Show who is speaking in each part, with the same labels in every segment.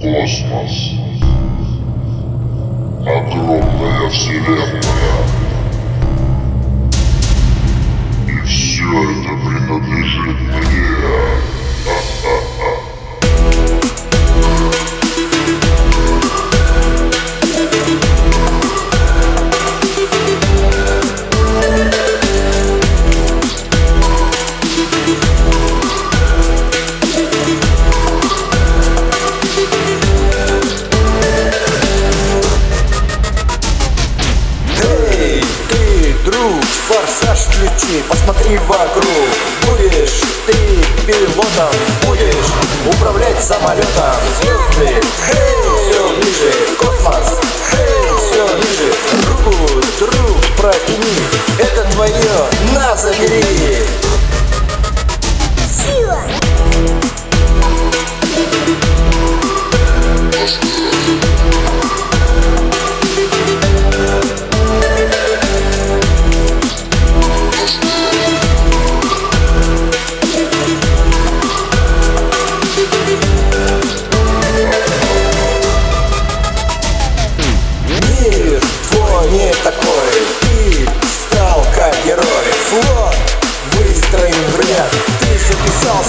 Speaker 1: Космос. Огромная вселенная. И все это принадлежит мне.
Speaker 2: Форсаж включи, посмотри вокруг Будешь ты пилотом, будешь управлять самолетом. Звезды, эй, все ближе, космос, эй, все ближе Руку, друг, протяни, это твое, на, забери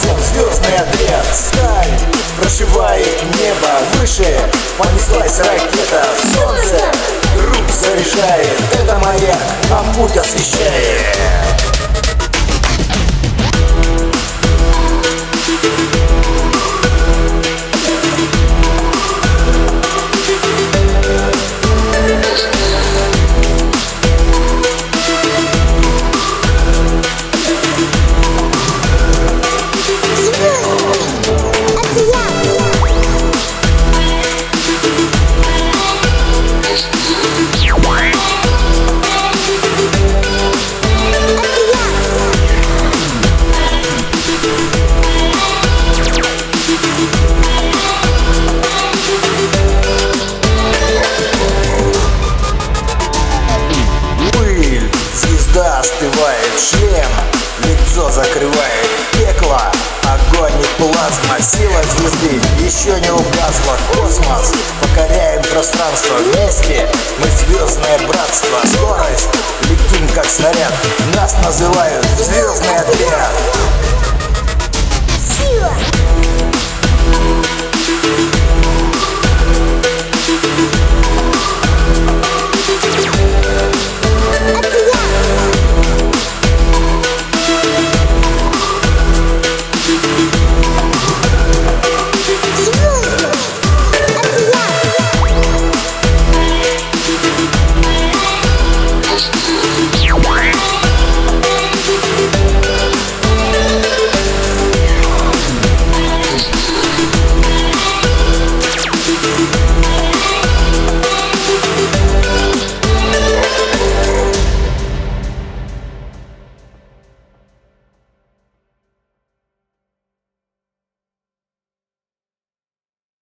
Speaker 2: в звездный отряд Сталь прошивает небо выше, понеслась ракета Солнце. Друг заряжает, это маяк, а путь освещает шлем Лицо закрывает пекло? Огонь и плазма, сила звезды еще не угасла Космос, покоряем пространство Вместе мы звездное братство. Скорость, летим как снаряд Нас называют звездный отряд.
Speaker 3: Сила!